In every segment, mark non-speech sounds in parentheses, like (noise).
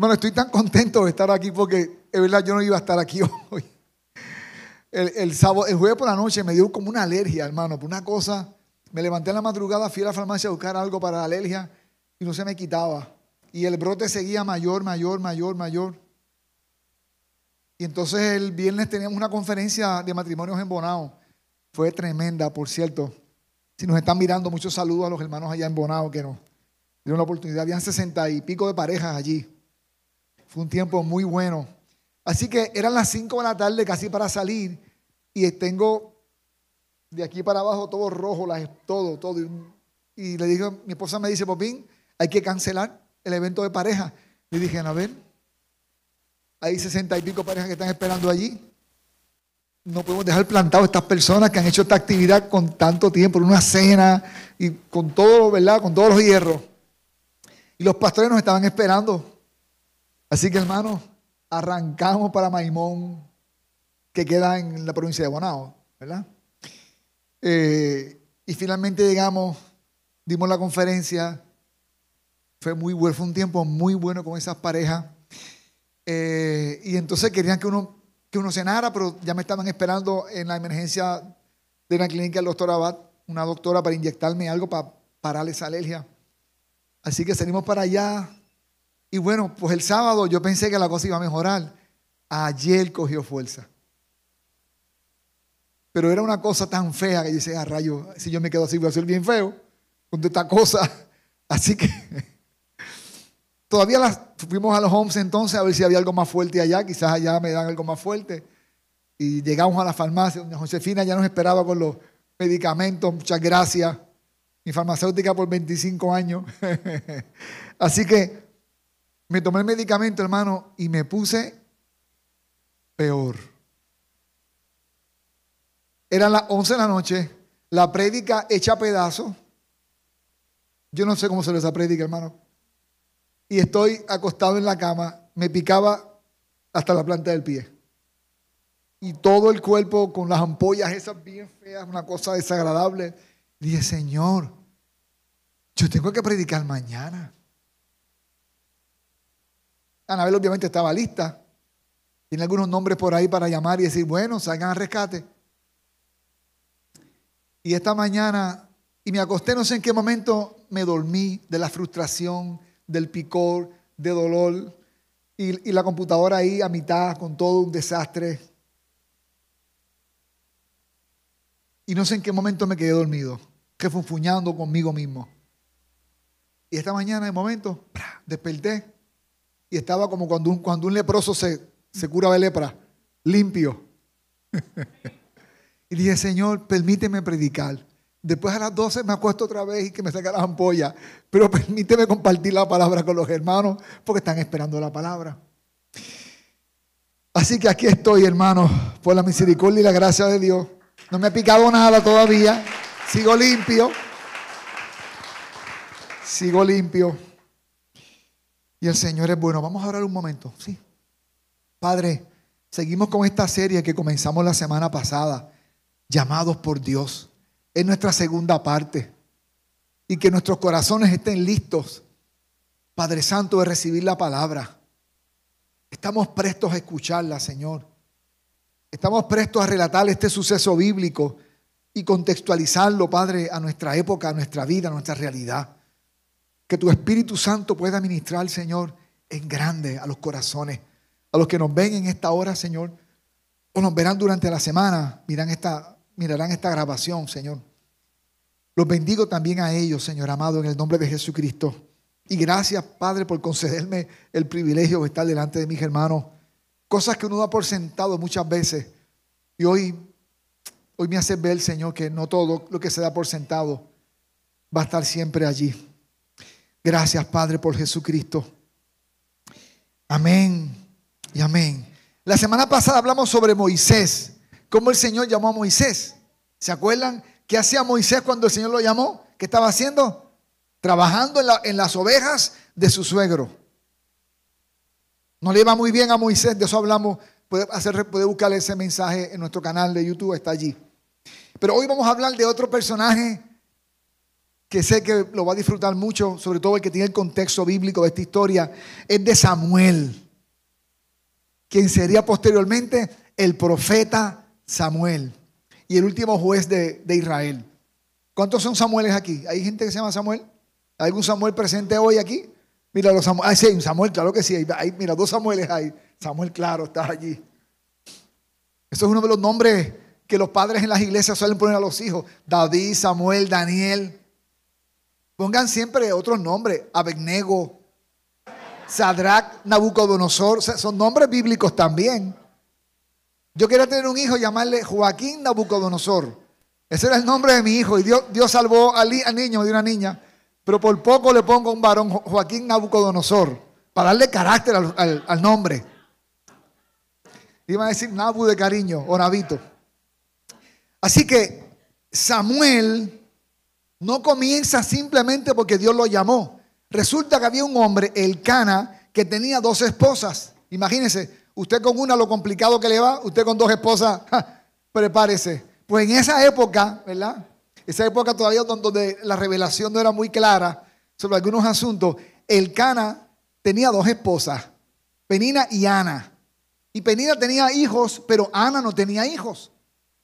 Bueno, estoy tan contento de estar aquí porque es verdad yo no iba a estar aquí (laughs) hoy. El, sábado, el jueves por la noche me dio como una alergia, hermano, por una cosa. Me levanté en la madrugada, fui a la farmacia a buscar algo para la alergia y no se me quitaba. Y el brote seguía mayor, mayor, mayor, mayor. Y entonces el viernes teníamos una conferencia de matrimonios en Bonao. Fue tremenda, por cierto. Si nos están mirando, muchos saludos a los hermanos allá en Bonao que nos dieron la oportunidad. Habían sesenta y pico de parejas allí. Fue un tiempo muy bueno. Así que eran las 5 de la tarde casi para salir y tengo de aquí para abajo todo rojo, todo, todo. Y le dije, mi esposa me dice, Popín, hay que cancelar el evento de pareja. Le dije, a ver, hay sesenta y pico parejas que están esperando allí. No podemos dejar plantados estas personas que han hecho esta actividad con tanto tiempo, una cena y con todo, ¿verdad? Con todos los hierros. Y los pastores nos estaban esperando. Así que hermanos, arrancamos para Maimón, que queda en la provincia de Bonao, ¿verdad? Eh, y finalmente llegamos, dimos la conferencia, fue muy bueno, fue un tiempo muy bueno con esas parejas. Eh, y entonces querían que uno, que uno cenara, pero ya me estaban esperando en la emergencia de la clínica del doctor Abad, una doctora para inyectarme algo para pararle esa alergia. Así que salimos para allá, y bueno, pues el sábado yo pensé que la cosa iba a mejorar. Ayer cogió fuerza. Pero era una cosa tan fea que yo decía, ah, rayo, si yo me quedo así voy a ser bien feo con esta cosa. (laughs) Así que (laughs) todavía las, fuimos a los homes entonces a ver si había algo más fuerte allá. Quizás allá me dan algo más fuerte. Y llegamos a la farmacia, donde Josefina ya nos esperaba con los medicamentos. Muchas gracias. Mi farmacéutica por 25 años. (laughs) Así que me tomé el medicamento, hermano, y me puse peor. Eran las 11 de la noche, la prédica hecha pedazos. Yo no sé cómo se esa prédica, hermano. Y estoy acostado en la cama, me picaba hasta la planta del pie. Y todo el cuerpo con las ampollas esas bien feas, una cosa desagradable. Dije, Señor, yo tengo que predicar mañana. Anabel obviamente estaba lista. Tiene algunos nombres por ahí para llamar y decir, bueno, salgan al rescate. Y esta mañana, y me acosté, no sé en qué momento, me dormí de la frustración, del picor, de dolor. Y, la computadora ahí a mitad con todo un desastre. Y no sé en qué momento me quedé dormido, que conmigo mismo. Y esta mañana, de momento, desperté y estaba como cuando un, cuando un leproso se, se cura de lepra, limpio. (laughs) y dije, Señor, permíteme predicar. Después a las 12 me acuesto otra vez y que me saca las ampollas. Pero (laughs) permíteme compartir la palabra con los hermanos porque están esperando la palabra. Así que aquí estoy, hermano, por la misericordia y la gracia de Dios. No me ha picado nada todavía. Sigo limpio. Sigo limpio. Y el Señor es bueno. Vamos a orar un momento. Sí. Padre, seguimos con esta serie que comenzamos la semana pasada, llamados por Dios. Es nuestra segunda parte. Y que nuestros corazones estén listos, Padre Santo, de recibir la palabra. Estamos prestos a escucharla, Señor. Estamos prestos a relatar este suceso bíblico y contextualizarlo, Padre, a nuestra época, a nuestra vida, a nuestra realidad. Que tu Espíritu Santo pueda ministrar, Señor, en grande a los corazones. A los que nos ven en esta hora, Señor, o nos verán durante la semana, miran esta, mirarán esta grabación, Señor. Los bendigo también a ellos, Señor amado, en el nombre de Jesucristo. Y gracias, Padre, por concederme el privilegio de estar delante de mis hermanos. Cosas que uno da por sentado muchas veces. Y hoy, hoy me hace ver, Señor, que no todo lo que se da por sentado va a estar siempre allí. Gracias, Padre, por Jesucristo. Amén y amén. La semana pasada hablamos sobre Moisés, cómo el Señor llamó a Moisés. ¿Se acuerdan qué hacía Moisés cuando el Señor lo llamó? ¿Qué estaba haciendo? Trabajando en, las ovejas de su suegro. No le iba muy bien a Moisés, de eso hablamos. Puede, puede buscar ese mensaje en nuestro canal de YouTube, está allí. Pero hoy vamos a hablar de otro personaje que sé que lo va a disfrutar mucho, sobre todo el que tiene el contexto bíblico de esta historia, es de Samuel, quien sería posteriormente el profeta Samuel y el último juez de, Israel. ¿Cuántos son Samueles aquí? ¿Hay gente que se llama Samuel? ¿Hay algún Samuel presente hoy aquí? Mira, los Samuel, ah, sí, un Samuel, claro que sí. Hay, mira, dos Samueles hay. Samuel, claro, está allí. Eso es uno de los nombres que los padres en las iglesias suelen poner a los hijos. David, Samuel, Daniel. Pongan siempre otros nombres. Abednego, Sadrach, Nabucodonosor. son nombres bíblicos también. Yo quería tener un hijo llamarle Joaquín Nabucodonosor. Ese era el nombre de mi hijo. Y Dios, Dios salvó al, niño de una niña. Pero por poco le pongo un varón, Joaquín Nabucodonosor, para darle carácter al, al nombre. Iba a decir Nabu de cariño o Nabito. Así que Samuel no comienza simplemente porque Dios lo llamó. Resulta que había un hombre, el Cana, que tenía dos esposas. Imagínense, usted con una lo complicado que le va, usted con dos esposas, (laughs) prepárese. Pues en esa época, ¿verdad? Esa época todavía donde la revelación no era muy clara sobre algunos asuntos, el Cana tenía dos esposas, Penina y Ana. Y Penina tenía hijos, pero Ana no tenía hijos.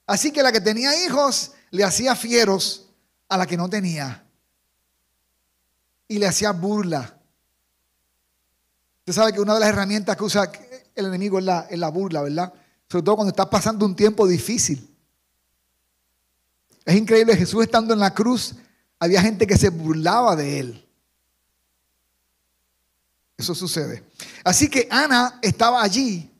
Así que la que tenía hijos le hacía fieros a la que no tenía. Y le hacía burla. Usted sabe que una de las herramientas que usa el enemigo es la, es la burla, ¿verdad? Sobre todo cuando está pasando un tiempo difícil. Es increíble, Jesús estando en la cruz, había gente que se burlaba de él. Eso sucede. Así que Ana estaba allí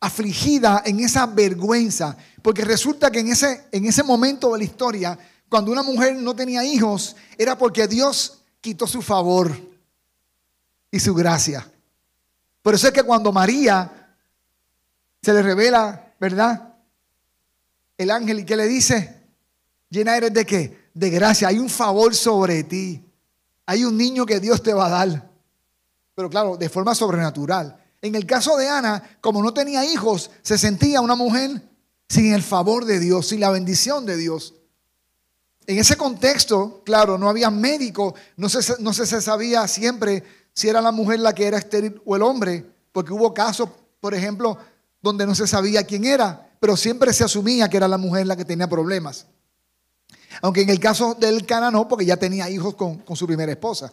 afligida en esa vergüenza, porque resulta que en ese, en ese momento de la historia, cuando una mujer no tenía hijos, era porque Dios quitó su favor y su gracia. Por eso es que cuando María se le revela, ¿verdad? El ángel y que le dice, llena eres de qué? De gracia, hay un favor sobre ti. Hay un niño que Dios te va a dar. Pero claro, de forma sobrenatural. En el caso de Ana, como no tenía hijos, se sentía una mujer sin el favor de Dios, sin la bendición de Dios. En ese contexto, claro, no había médico, no se, no se sabía siempre si era la mujer la que era estéril o el hombre, porque hubo casos, por ejemplo, donde no se sabía quién era, pero siempre se asumía que era la mujer la que tenía problemas. Aunque en el caso del Cana no, porque ya tenía hijos con, con su primera esposa.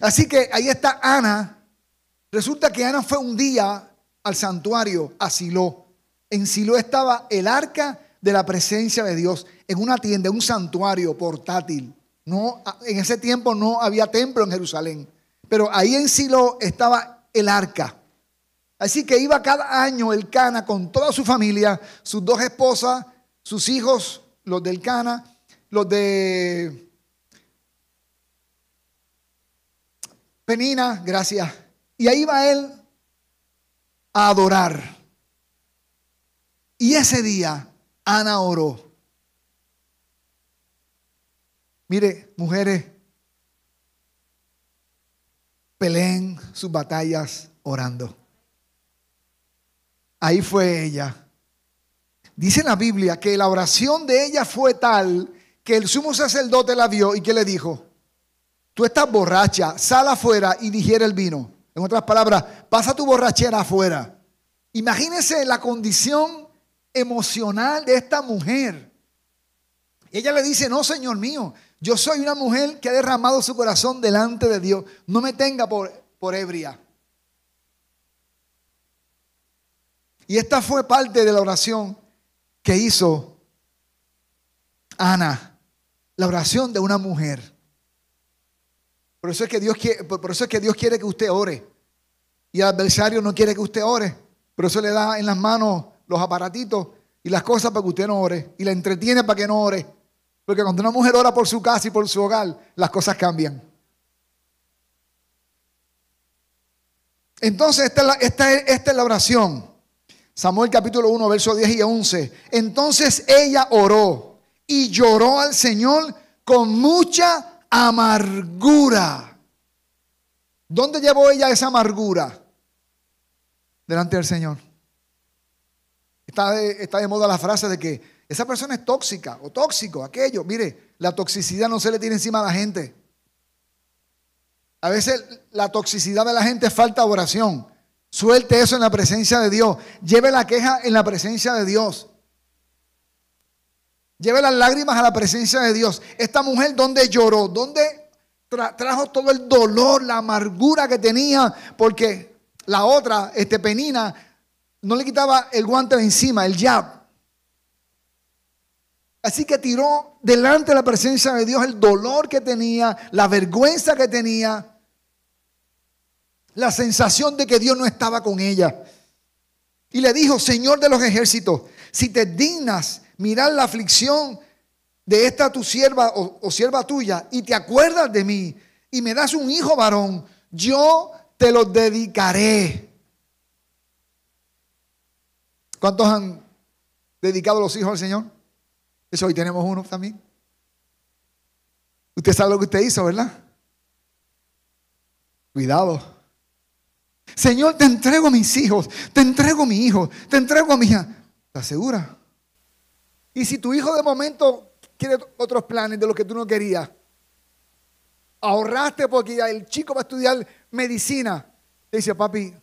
Así que ahí está Ana Resulta que Ana fue un día al santuario, a Silo. En Silo estaba el arca de la presencia de Dios en una tienda, un santuario portátil. No, en ese tiempo no había templo en Jerusalén, pero ahí en Silo estaba el arca. Así que iba cada año el Cana con toda su familia, sus dos esposas, sus hijos, los del Cana, los de Penina, gracias, y ahí va él a adorar. Y ese día Ana oró. Mire, mujeres, peleen sus batallas orando. Ahí fue ella. Dice en la Biblia que la oración de ella fue tal que el sumo sacerdote la vio y que le dijo, tú estás borracha, sal afuera y digiere el vino. En otras palabras, pasa tu borrachera afuera. Imagínese la condición emocional de esta mujer. ella le dice, no, Señor mío, yo soy una mujer que ha derramado su corazón delante de Dios. No me tenga por, por ebria. Y esta fue parte de la oración que hizo Ana, la oración de una mujer. Por eso es que Dios quiere, por eso es que Dios quiere que usted ore. Y el adversario no quiere que usted ore. Por eso le da en las manos los aparatitos y las cosas para que usted no ore. Y la entretiene para que no ore. Porque cuando una mujer ora por su casa y por su hogar, las cosas cambian. Entonces, esta es la, esta esta es la oración. Samuel capítulo 1, verso 10 y 11. Entonces ella oró y lloró al Señor con mucha amargura. ¿Dónde llevó ella esa amargura? Delante del Señor. Está de, está de moda la frase de que esa persona es tóxica o tóxico, aquello. Mire, la toxicidad no se le tiene encima a la gente. A veces la toxicidad de la gente falta de oración. Suelte eso en la presencia de Dios. Lleve la queja en la presencia de Dios. Lleve las lágrimas a la presencia de Dios. Esta mujer, ¿dónde lloró? ¿Dónde trajo todo el dolor, la amargura que tenía? Porque la otra, este Penina, no le quitaba el guante de encima, el jab. Así que tiró delante de la presencia de Dios el dolor que tenía, la vergüenza que tenía, la sensación de que Dios no estaba con ella. Y le dijo, Señor de los ejércitos, si te dignas mirar la aflicción de esta tu sierva o, sierva tuya y te acuerdas de mí y me das un hijo varón, yo te lo dedicaré. ¿Cuántos han dedicado los hijos al Señor? Eso hoy tenemos uno también. Usted sabe lo que usted hizo, ¿verdad? Cuidado. Señor, te entrego a mis hijos, te entrego a mi hijo, te entrego a mi hija. ¿Estás segura? Y si tu hijo de momento quiere otros planes de lo que tú no querías, ahorraste porque el chico va a estudiar medicina, te dice, papi,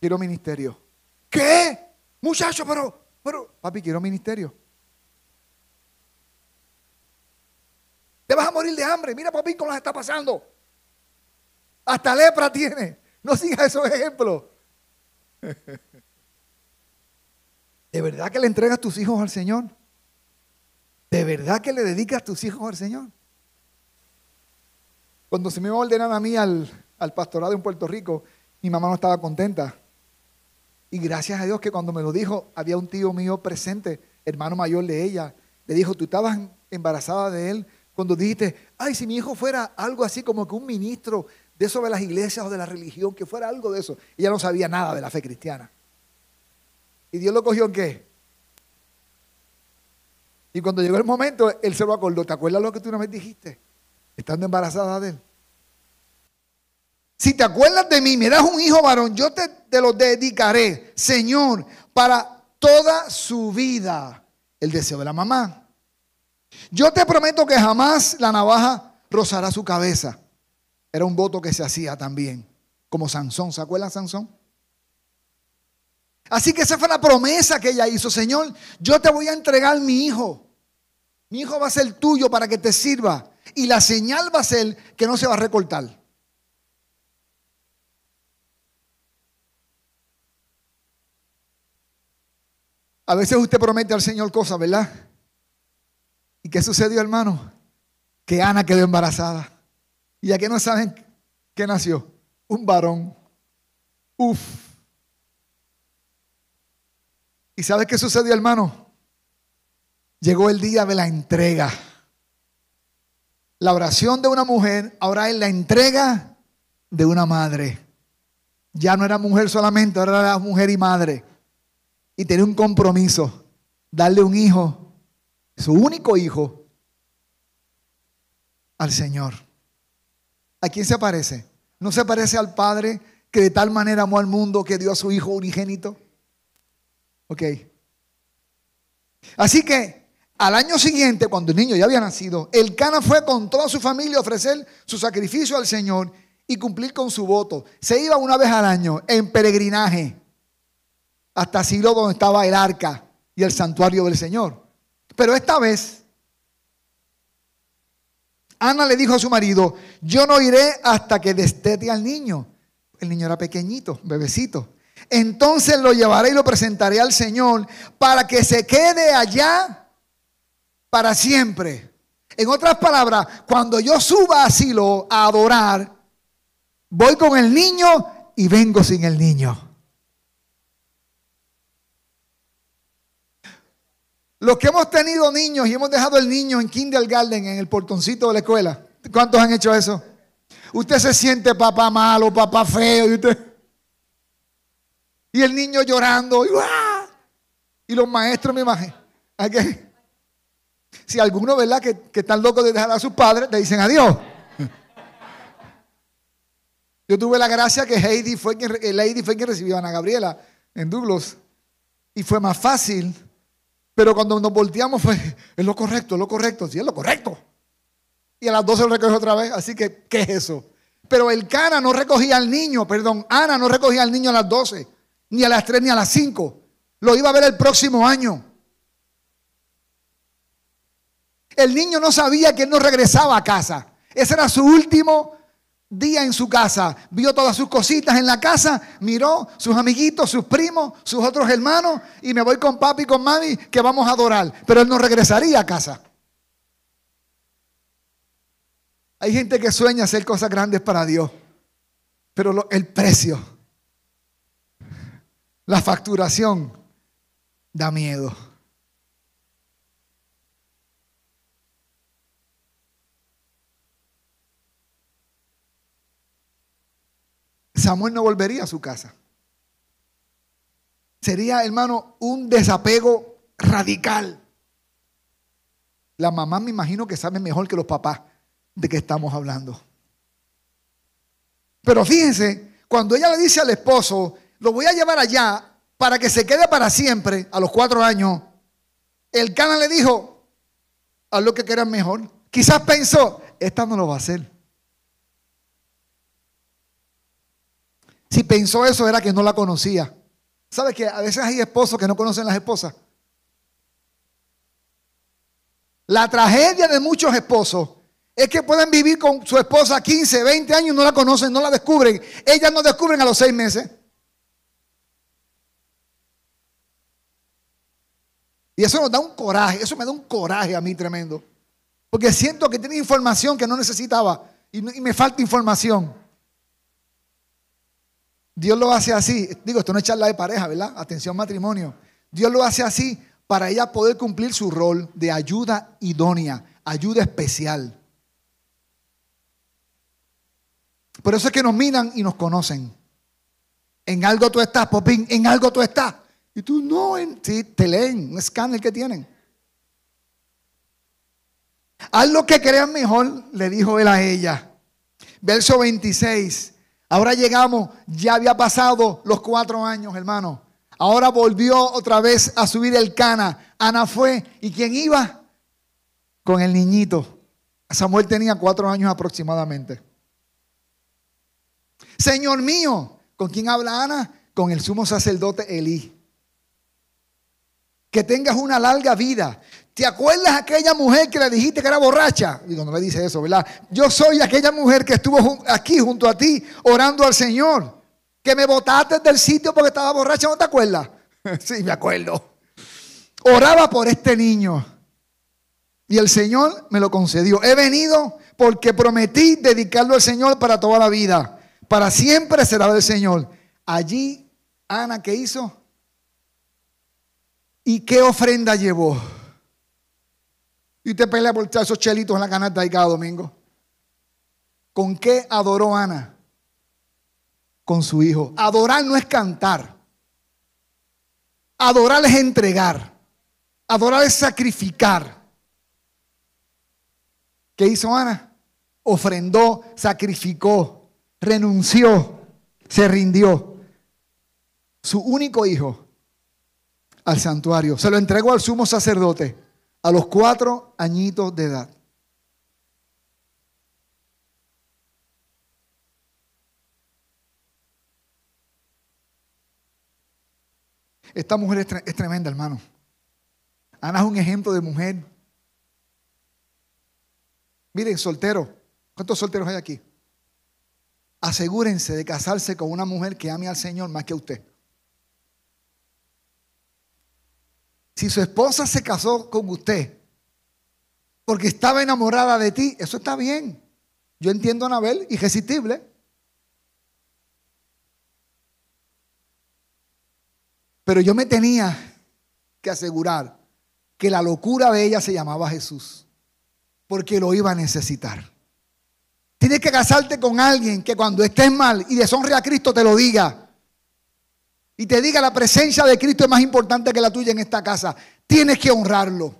quiero ministerio. ¿Qué? Muchacho, pero, pero, papi, quiero ministerio. Te vas a morir de hambre. Mira, papi, cómo las está pasando. Hasta lepra tiene. No sigas esos ejemplos. (laughs) ¿De verdad que le entregas tus hijos al Señor? ¿De verdad que le dedicas tus hijos al Señor? Cuando se me iba a ordenar a mí al, al pastorado en Puerto Rico, mi mamá no estaba contenta. Y gracias a Dios que cuando me lo dijo, había un tío mío presente, hermano mayor de ella. Le dijo, tú estabas embarazada de él cuando dijiste, ay, si mi hijo fuera algo así como que un ministro de eso de las iglesias o de la religión, que fuera algo de eso. Ella no sabía nada de la fe cristiana. ¿Y Dios lo cogió en qué? Y cuando llegó el momento, él se lo acordó. ¿Te acuerdas lo que tú una vez dijiste? Estando embarazada de él. Si te acuerdas de mí, me das un hijo varón, yo te, te lo dedicaré, Señor, para toda su vida. El deseo de la mamá. Yo te prometo que jamás la navaja rozará su cabeza. Era un voto que se hacía también, como Sansón. ¿Se acuerdan Sansón? Así que esa fue la promesa que ella hizo. Señor, yo te voy a entregar mi hijo. Mi hijo va a ser tuyo para que te sirva. Y la señal va a ser que no se va a recortar. A veces usted promete al Señor cosas, ¿verdad? ¿Y qué sucedió, hermano? Que Ana quedó embarazada. ¿Y aquí no saben qué nació? Un varón. Uf. ¿Y sabes qué sucedió, hermano? Llegó el día de la entrega. La oración de una mujer ahora es la entrega de una madre. Ya no era mujer solamente, ahora era mujer y madre. Y tenía un compromiso, darle un hijo, su único hijo, al Señor. ¿A quién se parece? ¿No se parece al Padre que de tal manera amó al mundo que dio a su Hijo unigénito? Ok. Así que al año siguiente, cuando el niño ya había nacido, el Cana fue con toda su familia a ofrecer su sacrificio al Señor y cumplir con su voto. Se iba una vez al año en peregrinaje hasta Silo donde estaba el arca y el santuario del Señor. Pero esta vez Ana le dijo a su marido, yo no iré hasta que destete al niño. El niño era pequeñito, bebecito. Entonces lo llevaré y lo presentaré al Señor para que se quede allá para siempre. En otras palabras, cuando yo suba a Silo a adorar, voy con el niño y vengo sin el niño. Los que hemos tenido niños y hemos dejado el niño en kindergarten, en el portoncito de la escuela, ¿cuántos han hecho eso? Usted se siente papá malo, papá feo, y usted. Y el niño llorando, y, y los maestros, me imagino. Si alguno, ¿verdad?, que, que están locos de dejar a sus padres, le dicen adiós. Yo tuve la gracia que Heidi fue quien, Lady fue quien recibió a Ana Gabriela en Douglas. Y fue más fácil Pero cuando nos volteamos fue, es lo correcto, es lo correcto, sí, es lo correcto. Y a las 12 lo recogió otra vez, así que, ¿qué es eso? Pero el Cana no recogía al niño, perdón, Ana no recogía al niño a las 12, ni a las 3, ni a las 5. Lo iba a ver el próximo año. El niño no sabía que él no regresaba a casa. Ese era su último día en su casa. Vio todas sus cositas en la casa, miró sus amiguitos, sus primos, sus otros hermanos y me voy con papi y con mami que vamos a adorar. Pero él no regresaría a casa. Hay gente que sueña hacer cosas grandes para Dios, pero el precio, la facturación, da miedo. Samuel no volvería a su casa. Sería, hermano, un desapego radical. La mamá me imagino que sabe mejor que los papás de qué estamos hablando. Pero fíjense, cuando ella le dice al esposo, lo voy a llevar allá para que se quede para siempre, a los cuatro años, el cana le dijo, haz lo que quieras mejor. Quizás pensó, esta no lo va a hacer. Si pensó eso era que no la conocía. ¿Sabe que a veces hay esposos que no conocen las esposas? La tragedia de muchos esposos es que pueden vivir con su esposa 15, 20 años no la conocen, no la descubren. Ellas no descubren a los seis meses. Y eso nos da un coraje, eso me da un coraje a mí tremendo. Porque siento que tiene información que no necesitaba y, me falta información. Dios lo hace así. Digo, esto no es charla de pareja, ¿verdad? Atención matrimonio. Dios lo hace así para ella poder cumplir su rol de ayuda idónea, ayuda especial. Por eso es que nos miran y nos conocen. En algo tú estás, Popín, en algo tú estás. Y tú no, sí, te leen, un escáner que tienen. Haz lo que crean mejor, le dijo él a ella. Verso 26. Ahora llegamos, ya había pasado los cuatro años, hermano. Ahora volvió otra vez a subir el cana. Ana fue. ¿Y quién iba? Con el niñito. Samuel tenía cuatro años aproximadamente. Señor mío, ¿con quién habla Ana? Con el sumo sacerdote Elí. Que tengas una larga vida. ¿Te acuerdas aquella mujer que le dijiste que era borracha? Digo, no le dice eso, ¿verdad? Yo soy aquella mujer que estuvo aquí junto a ti orando al Señor. Que me botaste del sitio porque estaba borracha, ¿no te acuerdas? (laughs) sí, me acuerdo. Oraba por este niño. Y el Señor me lo concedió. He venido porque prometí dedicarlo al Señor para toda la vida para siempre será del Señor. Allí, Ana, ¿qué hizo? ¿Y qué ofrenda llevó? Y usted pelea por esos chelitos en la canasta ahí cada domingo. ¿Con qué adoró Ana? Con su hijo. Adorar no es cantar. Adorar es entregar. Adorar es sacrificar. ¿Qué hizo Ana? Ofrendó, sacrificó renunció, se rindió. Su único hijo al santuario. Se lo entregó al sumo sacerdote a los cuatro añitos de edad. Esta mujer es, tremenda, hermano. Ana es un ejemplo de mujer. Miren, soltero. ¿Cuántos solteros hay aquí? asegúrense de casarse con una mujer que ame al Señor más que usted. Si su esposa se casó con usted porque estaba enamorada de ti, eso está bien. Yo entiendo a Anabel, irresistible. Pero yo me tenía que asegurar que la locura de ella se llamaba Jesús, porque lo iba a necesitar. Tienes que casarte con alguien que cuando estés mal y deshonre a Cristo te lo diga. Y te diga la presencia de Cristo es más importante que la tuya en esta casa. Tienes que honrarlo.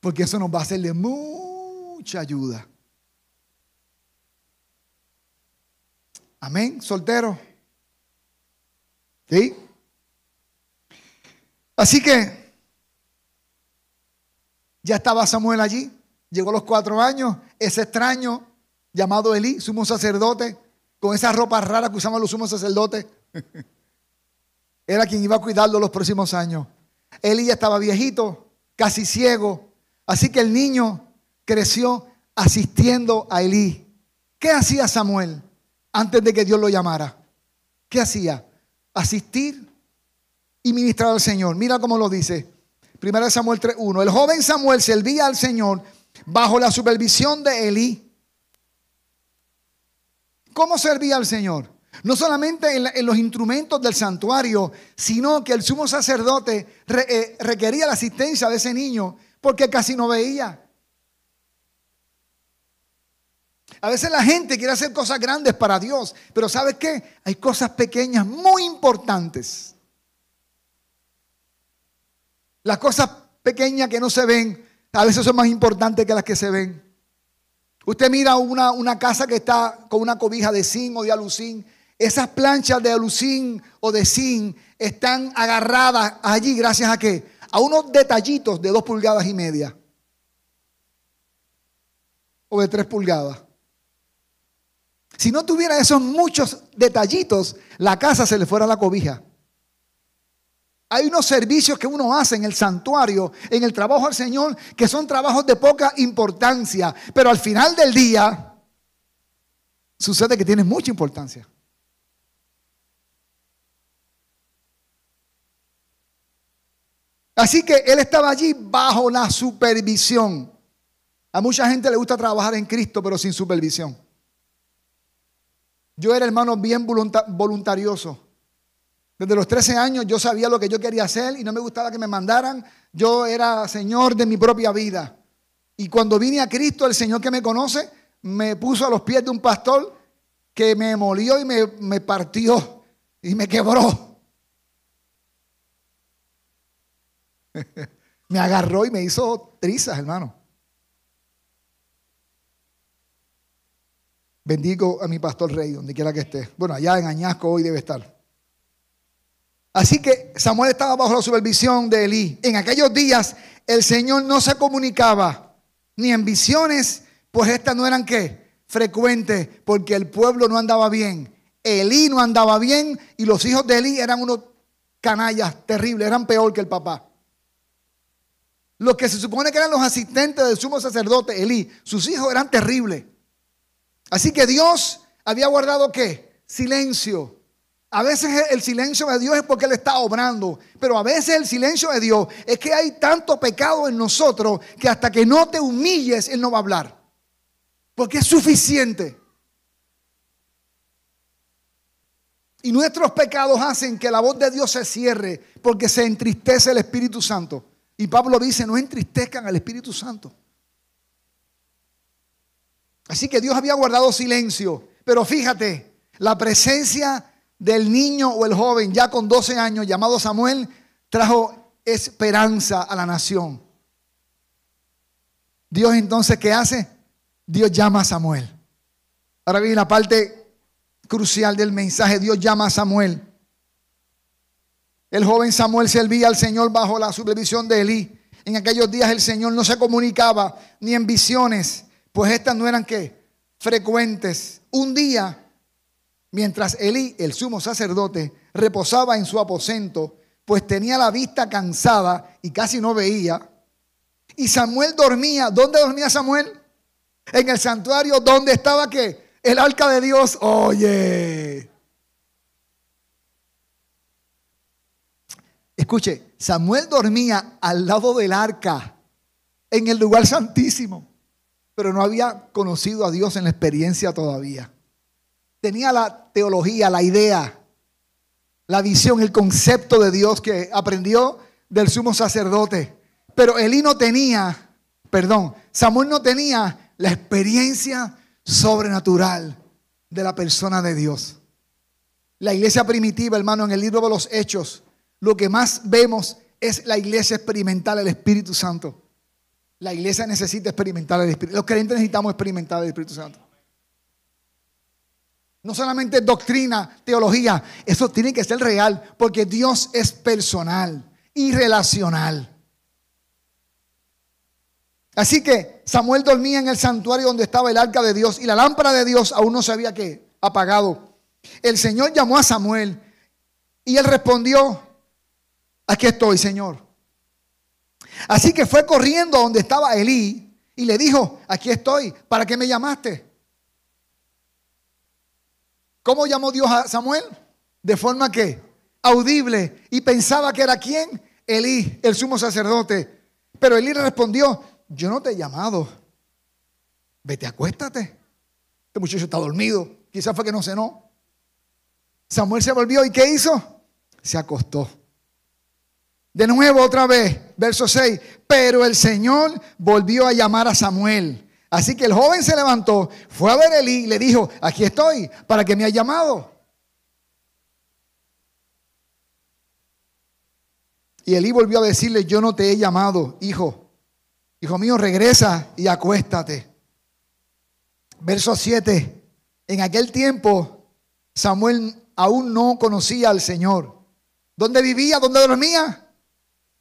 Porque eso nos va a hacer de mucha ayuda. Amén, soltero. ¿Sí? Así que ya estaba Samuel allí, llegó a los cuatro años, ese extraño llamado Elí, sumo sacerdote, con esa ropa rara que usaban los sumos sacerdotes, (laughs) era quien iba a cuidarlo los próximos años. Elí ya estaba viejito, casi ciego, así que el niño creció asistiendo a Elí. ¿Qué hacía Samuel antes de que Dios lo llamara? ¿Qué hacía? Asistir y ministrar al Señor. Mira cómo lo dice. de Samuel 3.1. El joven Samuel servía al Señor bajo la supervisión de Elí. ¿Cómo servía al Señor? No solamente en, los instrumentos del santuario, sino que el sumo sacerdote eh, requería la asistencia de ese niño porque casi no veía. A veces la gente quiere hacer cosas grandes para Dios, pero ¿sabes qué? Hay cosas pequeñas muy importantes. Las cosas pequeñas que no se ven, a veces son más importantes que las que se ven. Usted mira una, una casa que está con una cobija de zinc o de alucín. Esas planchas de alucín o de zinc están agarradas allí gracias a qué? A unos detallitos de dos pulgadas y media. O de tres pulgadas. Si no tuviera esos muchos detallitos, la casa se le fuera a la cobija. Hay unos servicios que uno hace en el santuario, en el trabajo al Señor, que son trabajos de poca importancia, pero al final del día sucede que tienen mucha importancia. Así que él estaba allí bajo la supervisión. A mucha gente le gusta trabajar en Cristo, pero sin supervisión. Yo era hermano bien voluntarioso. Desde los 13 años yo sabía lo que yo quería hacer y no me gustaba que me mandaran. Yo era señor de mi propia vida. Y cuando vine a Cristo, el Señor que me conoce, me puso a los pies de un pastor que me molió y me, partió y me quebró. (laughs) me agarró y me hizo trizas, hermano. Bendigo a mi pastor rey, donde quiera que esté. Bueno, allá en Añasco hoy debe estar. Así que Samuel estaba bajo la supervisión de Elí. En aquellos días el Señor no se comunicaba ni en visiones, pues estas no eran qué? Frecuentes, porque el pueblo no andaba bien. Elí no andaba bien y los hijos de Elí eran unos canallas terribles, eran peor que el papá. Los que se supone que eran los asistentes del sumo sacerdote, Elí, sus hijos eran terribles. Así que Dios había guardado qué? Silencio. A veces el silencio de Dios es porque Él está obrando, pero a veces el silencio de Dios es que hay tanto pecado en nosotros que hasta que no te humilles, Él no va a hablar. Porque es suficiente. Y nuestros pecados hacen que la voz de Dios se cierre porque se entristece el Espíritu Santo. Y Pablo dice, no entristezcan al Espíritu Santo. Así que Dios había guardado silencio. Pero fíjate, la presencia del niño o el joven ya con 12 años llamado Samuel trajo esperanza a la nación. Dios entonces, ¿qué hace? Dios llama a Samuel. Ahora viene la parte crucial del mensaje. Dios llama a Samuel. El joven Samuel servía al Señor bajo la supervisión de Elí. En aquellos días el Señor no se comunicaba ni en visiones pues estas no eran qué? Frecuentes. Un día, mientras Elí, el sumo sacerdote, reposaba en su aposento, pues tenía la vista cansada y casi no veía. Y Samuel dormía. ¿Dónde dormía Samuel? En el santuario donde estaba qué? El arca de Dios. Oye. Escuche, Samuel dormía al lado del arca, en el lugar santísimo pero no había conocido a Dios en la experiencia todavía. Tenía la teología, la idea, la visión, el concepto de Dios que aprendió del sumo sacerdote. Pero Elí no tenía, perdón, Samuel no tenía la experiencia sobrenatural de la persona de Dios. La iglesia primitiva, hermano, en el libro de los Hechos, lo que más vemos es la iglesia experimental, el Espíritu Santo. La iglesia necesita experimentar el Espíritu. Los creyentes necesitamos experimentar el Espíritu Santo. No solamente doctrina, teología, eso tiene que ser real, porque Dios es personal. y relacional. Así que Samuel dormía en el santuario donde estaba el arca de Dios y la lámpara de Dios aún no se había apagado. El Señor llamó a Samuel y él respondió, aquí estoy, Señor. Así que fue corriendo a donde estaba Elí y le dijo, aquí estoy, ¿para qué me llamaste? ¿Cómo llamó Dios a Samuel? De forma que audible y pensaba que era quién? Elí, el sumo sacerdote. Pero Elí respondió, yo no te he llamado. Vete, acuéstate. Este muchacho está dormido. Quizás fue que no cenó. Samuel se volvió y ¿qué hizo? Se acostó. De nuevo, otra vez, verso 6. Pero el Señor volvió a llamar a Samuel. Así que el joven se levantó, fue a ver a Elí y le dijo, aquí estoy, ¿para que me ha llamado? Y Elí volvió a decirle, yo no te he llamado, hijo. Hijo mío, regresa y acuéstate. Verso 7. En aquel tiempo Samuel aún no conocía al Señor. ¿Dónde vivía? ¿Dónde dormía?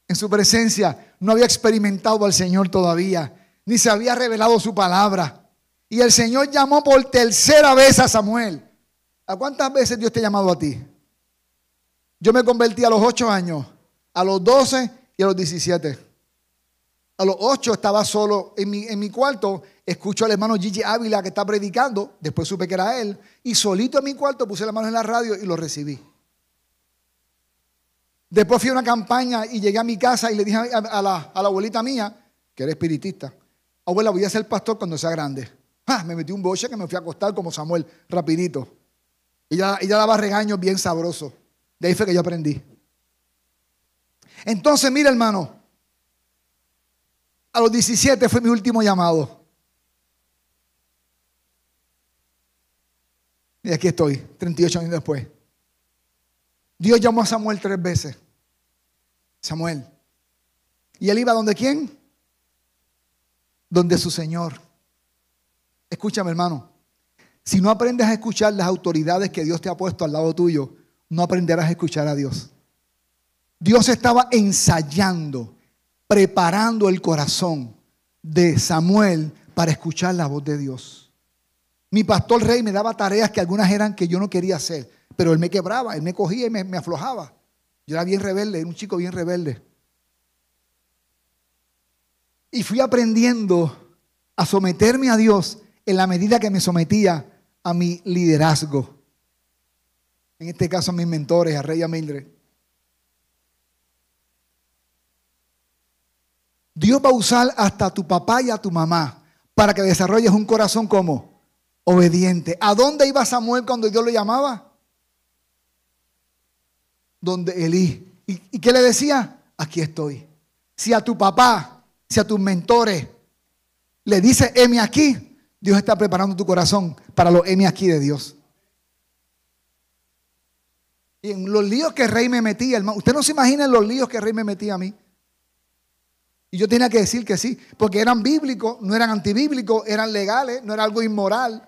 En su presencia. No había experimentado al Señor todavía, ni se había revelado su palabra. Y el Señor llamó por tercera vez a Samuel. ¿A cuántas veces Dios te ha llamado a ti? Yo me convertí a los ocho años, a los doce y a los diecisiete. A los ocho estaba solo en mi, en mi cuarto, escucho al hermano Gigi Ávila que está predicando, después supe que era él, y solito en mi cuarto puse la mano en la radio y lo recibí. Después fui a una campaña y llegué a mi casa y le dije a, la, abuelita mía, que era espiritista, abuela, voy a ser pastor cuando sea grande. Ah, me metí un boche que me fui a acostar como Samuel, rapidito. Y ella, ella daba regaños bien sabrosos. De ahí fue que yo aprendí. Entonces, mira hermano, a los 17 fue mi último llamado. Y aquí estoy, 38 años después. Dios llamó a Samuel tres veces. Samuel. ¿Y él iba donde quién? Donde su Señor. Escúchame, hermano. Si no aprendes a escuchar las autoridades que Dios te ha puesto al lado tuyo, no aprenderás a escuchar a Dios. Dios estaba ensayando preparando el corazón de Samuel para escuchar la voz de Dios. Mi pastor rey me daba tareas que algunas eran que yo no quería hacer, pero él me quebraba, él me cogía y me, aflojaba. Yo era bien rebelde, era un chico bien rebelde. Y fui aprendiendo a someterme a Dios en la medida que me sometía a mi liderazgo. En este caso a mis mentores, a Rey y. Dios va a usar hasta a tu papá y a tu mamá para que desarrolles un corazón como obediente. ¿A dónde iba Samuel cuando Dios lo llamaba? Donde Elí. ¿Y, qué le decía? Aquí estoy. Si a tu papá, si a tus mentores le dice, heme aquí, Dios está preparando tu corazón para los heme aquí de Dios. Y en los líos que el rey me metía, hermano, usted no se imagina los líos que el rey me metía a mí. Y yo tenía que decir que sí, porque eran bíblicos, no eran antibíblicos, eran legales, no era algo inmoral.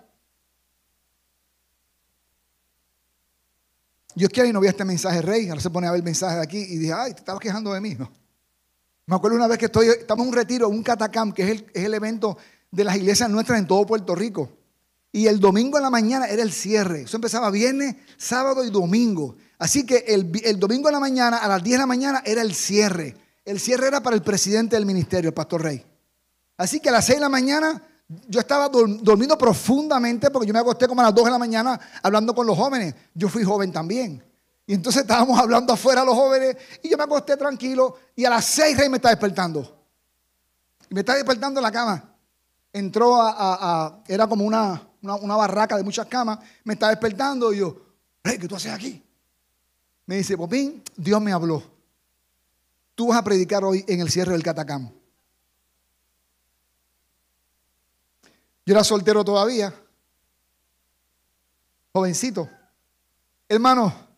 Yo quiero y no vi este mensaje rey, ahora se pone a ver el mensaje de aquí y dije, ay, te estabas quejando de mí. No. Me acuerdo una vez que estoy, estamos en un retiro, un catacam, que es el, es el evento de las iglesias nuestras en todo Puerto Rico. Y el domingo en la mañana era el cierre. Eso empezaba viernes, sábado y domingo. Así que el, el domingo en la mañana, a las 10 de la mañana, era el cierre. El cierre era para el presidente del ministerio, el pastor Rey. Así que a las 6 de la mañana yo estaba dormido profundamente porque yo me acosté como a las 2 de la mañana hablando con los jóvenes. Yo fui joven también. Y entonces estábamos hablando afuera los jóvenes y yo me acosté tranquilo y a las 6 Rey me está despertando. Y me está despertando en la cama. Entró a, era como una, una, barraca de muchas camas, me está despertando y yo, Rey, ¿qué tú haces aquí? Me dice, Popín, Dios me habló. Tú vas a predicar hoy en el cierre del Catacam. Yo era soltero todavía, jovencito. Hermano,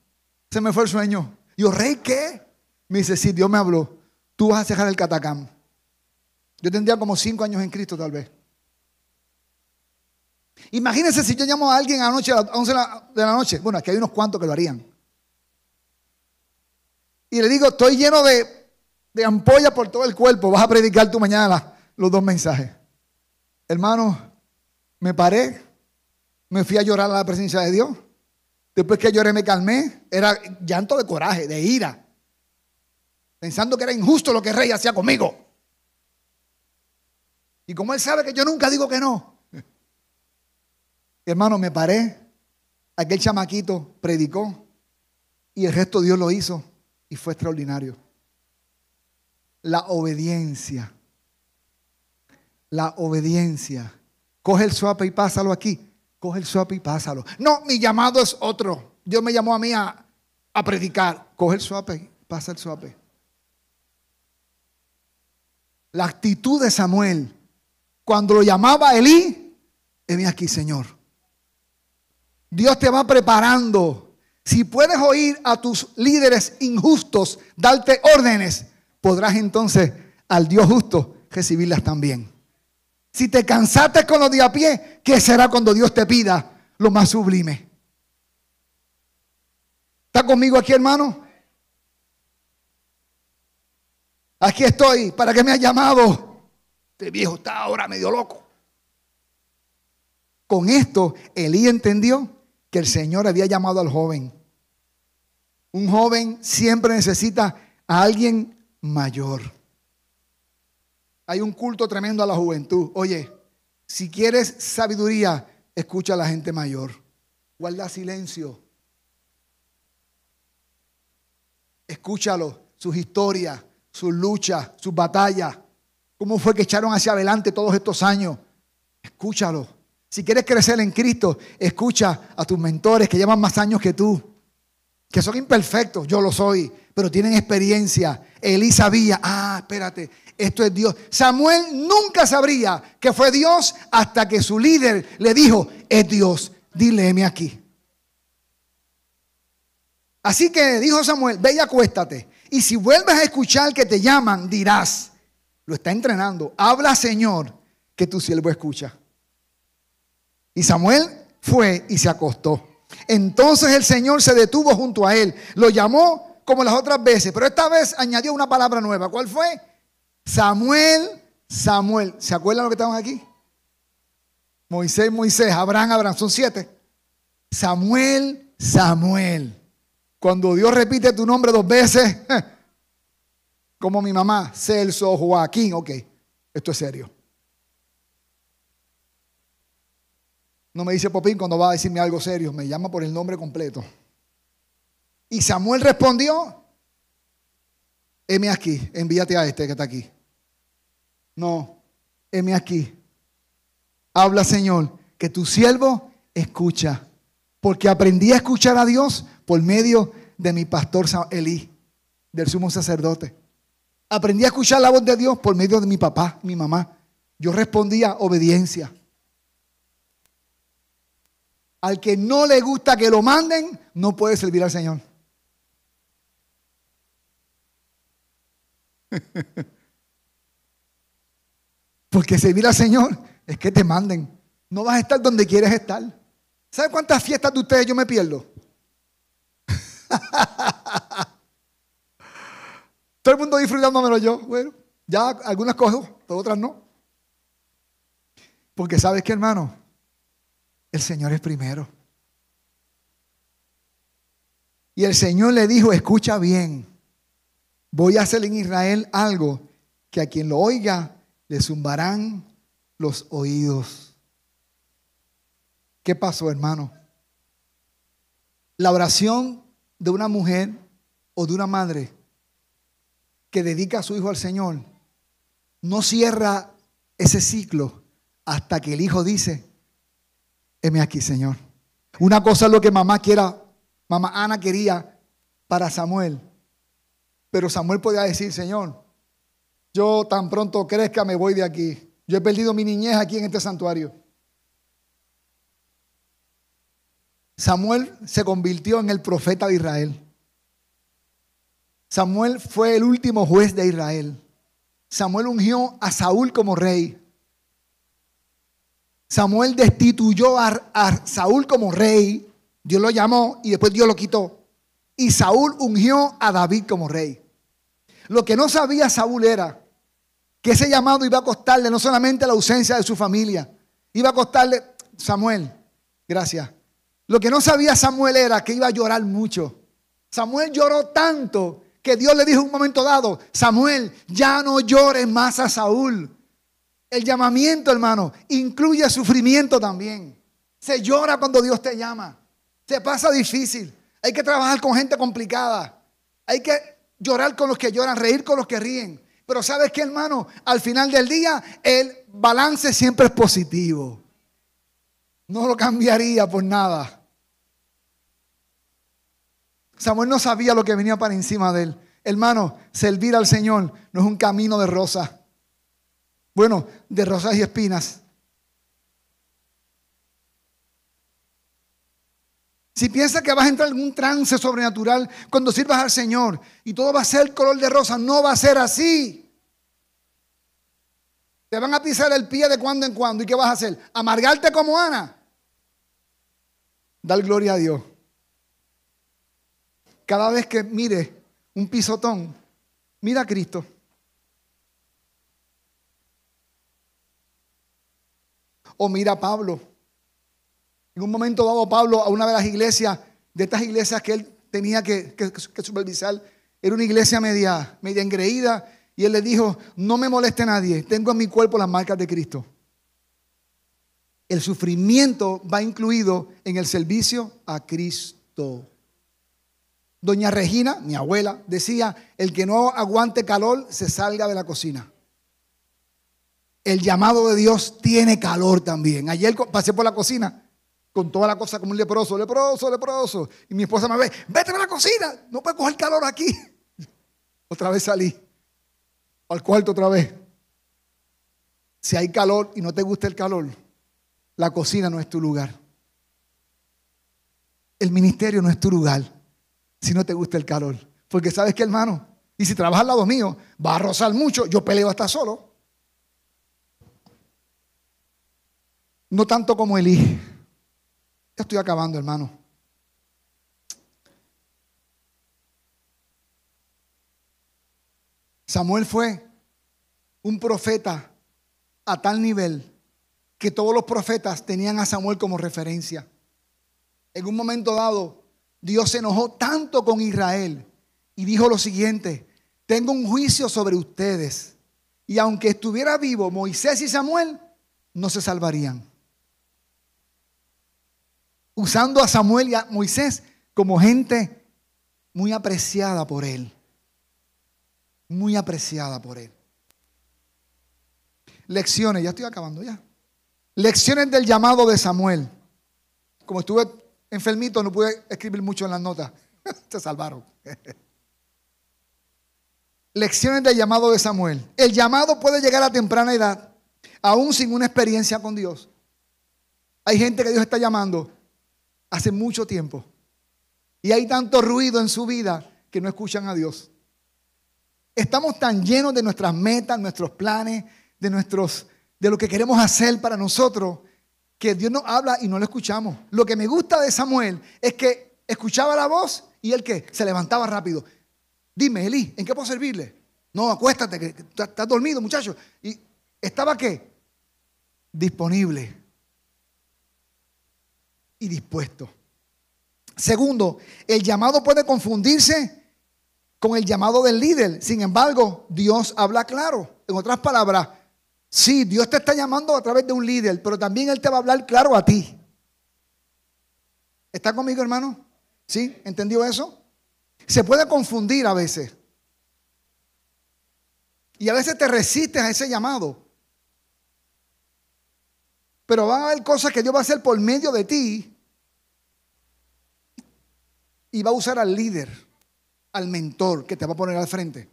se me fue el sueño. Yo, rey, ¿qué? Me dice, sí, Dios me habló. Tú vas a cerrar el Catacam. Yo tendría como cinco años en Cristo tal vez. Imagínense si yo llamo a alguien anoche a las 11 de la noche. Bueno, aquí hay unos cuantos que lo harían. y le digo, estoy lleno de, de ampolla por todo el cuerpo, vas a predicar tú mañana los dos mensajes. Hermano, me paré, me fui a llorar a la presencia de Dios. Después que lloré me calmé, era llanto de coraje, de ira, pensando que era injusto lo que el rey hacía conmigo. Y como él sabe que yo nunca digo que no, (laughs) hermano, me paré, aquel chamaquito predicó y el resto Dios lo hizo y fue extraordinario. La obediencia. La obediencia. Coge el suape y pásalo aquí. Coge el suape y pásalo. No, mi llamado es otro. Dios me llamó a mí a, predicar. Coge el suape y pasa el suape. La actitud de Samuel cuando lo llamaba Elí, ven aquí, Señor. Dios te va preparando si puedes oír a tus líderes injustos darte órdenes, podrás entonces al Dios justo recibirlas también. Si te cansaste con los de a pie, ¿qué será cuando Dios te pida lo más sublime? ¿Está conmigo aquí, hermano? Aquí estoy. ¿Para qué me has llamado? Este viejo está ahora medio loco. Con esto, Elí entendió que el Señor había llamado al joven. Un joven siempre necesita a alguien mayor. Hay un culto tremendo a la juventud. Oye, si quieres sabiduría, escucha a la gente mayor. Guarda silencio. Escúchalo, sus historias, sus luchas, sus batallas. Cómo fue que echaron hacia adelante todos estos años. Escúchalo. Si quieres crecer en Cristo, escucha a tus mentores que llevan más años que tú, que son imperfectos, yo lo soy, pero tienen experiencia. Elí sabía, ah, espérate, esto es Dios. Samuel nunca sabría que fue Dios hasta que su líder le dijo, es Dios, dileme aquí. Así que dijo Samuel, ve y acuéstate. Y si vuelves a escuchar que te llaman, dirás, lo está entrenando, habla Señor, que tu siervo escucha. Y Samuel fue y se acostó. Entonces el Señor se detuvo junto a él. Lo llamó como las otras veces, pero esta vez añadió una palabra nueva. ¿Cuál fue? Samuel, Samuel. ¿Se acuerdan lo que estaban aquí? Moisés, Moisés, Abraham, Abraham. Son siete. Samuel, Samuel. Cuando Dios repite tu nombre dos veces, (laughs) como mi mamá, Celso, Joaquín, ok, esto es serio. No me dice Popín cuando va a decirme algo serio, me llama por el nombre completo. Y Samuel respondió, heme aquí, envíate a este que está aquí. No, heme aquí. Habla Señor, que tu siervo escucha, porque aprendí a escuchar a Dios por medio de mi pastor Elí, del sumo sacerdote. Aprendí a escuchar la voz de Dios por medio de mi papá, mi mamá. Yo respondía obediencia. Al que no le gusta que lo manden, no puede servir al Señor. (laughs) Porque servir al Señor es que te manden. No vas a estar donde quieres estar. ¿Sabes cuántas fiestas de ustedes yo me pierdo? (laughs) Todo el mundo disfrutándomelo yo. Bueno, ya algunas cosas, pero otras no. Porque sabes que, hermano, el Señor es primero. Y el Señor le dijo, escucha bien, voy a hacer en Israel algo que a quien lo oiga le zumbarán los oídos. ¿Qué pasó, hermano? La oración de una mujer o de una madre que dedica a su hijo al Señor no cierra ese ciclo hasta que el hijo dice, heme aquí, Señor. Una cosa es lo que mamá quiera, mamá Ana quería para Samuel. Pero Samuel podía decir, Señor, yo tan pronto crezca me voy de aquí. Yo he perdido mi niñez aquí en este santuario. Samuel se convirtió en el profeta de Israel. Samuel fue el último juez de Israel. Samuel ungió a Saúl como rey. Samuel destituyó a, Saúl como rey. Dios lo llamó y después Dios lo quitó. y Saúl ungió a David como rey. Lo que no sabía Saúl era que ese llamado iba a costarle no solamente la ausencia de su familia, iba a costarle, Samuel, gracias. Lo que no sabía Samuel era que iba a llorar mucho. Samuel lloró tanto que Dios le dijo en un momento dado, Samuel, ya no llores más a Saúl. El llamamiento, hermano, incluye sufrimiento también. Se llora cuando Dios te llama. Se pasa difícil. Hay que trabajar con gente complicada. Hay que llorar con los que lloran, reír con los que ríen. Pero sabes qué, hermano, al final del día el balance siempre es positivo. No lo cambiaría por nada. Samuel no sabía lo que venía para encima de él. Hermano, servir al Señor no es un camino de rosas. Bueno, de rosas y espinas. Si piensas que vas a entrar en un trance sobrenatural cuando sirvas al Señor y todo va a ser color de rosa, no va a ser así. Te van a pisar el pie de cuando en cuando. ¿Y qué vas a hacer? ¿Amargarte como Ana? Dar gloria a Dios. Cada vez que mire un pisotón, mira a Cristo. O mira a Pablo. En un momento dado, Pablo a una de las iglesias, de estas iglesias que él tenía que, supervisar, era una iglesia media, media engreída y él le dijo, no me moleste nadie, tengo en mi cuerpo las marcas de Cristo. El sufrimiento va incluido en el servicio a Cristo. Doña Regina, mi abuela, decía, el que no aguante calor se salga de la cocina. El llamado de Dios tiene calor también. Ayer pasé por la cocina con toda la cosa como un leproso, leproso, leproso. Y mi esposa me ve, vete a la cocina, no puedes coger calor aquí. (laughs) Otra vez salí al cuarto otra vez. Si hay calor y no te gusta el calor, la cocina no es tu lugar. El ministerio no es tu lugar si no te gusta el calor. Porque sabes que, hermano, y si trabajas al lado mío, va a rozar mucho, yo peleo hasta solo. No tanto como Elí. Ya estoy acabando, hermano. Samuel fue un profeta a tal nivel que todos los profetas tenían a Samuel como referencia. En un momento dado, Dios se enojó tanto con Israel y dijo lo siguiente, tengo un juicio sobre ustedes. Y aunque estuviera vivo Moisés y Samuel, no se salvarían. Usando a Samuel y a Moisés como gente muy apreciada por él muy apreciada por él. Lecciones, ya estoy acabando ya. Lecciones del llamado de Samuel. Como estuve enfermito, no pude escribir mucho en las notas. (laughs) Se salvaron. (laughs) Lecciones del llamado de Samuel. El llamado puede llegar a temprana edad, aún sin una experiencia con Dios. Hay gente que Dios está llamando hace mucho tiempo. Y hay tanto ruido en su vida que no escuchan a Dios. Estamos tan llenos de nuestras metas, nuestros planes, de, nuestros, de lo que queremos hacer para nosotros, que Dios nos habla y no lo escuchamos. Lo que me gusta de Samuel es que escuchaba la voz y él que se levantaba rápido. Dime, Eli, ¿en qué puedo servirle? No, acuéstate, que estás dormido, muchacho. ¿Y estaba qué? Disponible y dispuesto. Segundo, el llamado puede confundirse con el llamado del líder. Sin embargo, Dios habla claro. En otras palabras, sí, Dios te está llamando a través de un líder, pero también Él te va a hablar claro a ti. ¿Está conmigo, hermano? ¿Sí? ¿Entendió eso? Se puede confundir a veces. Y a veces te resistes a ese llamado. Pero van a haber cosas que Dios va a hacer por medio de ti. Y va a usar al líder al mentor que te va a poner al frente.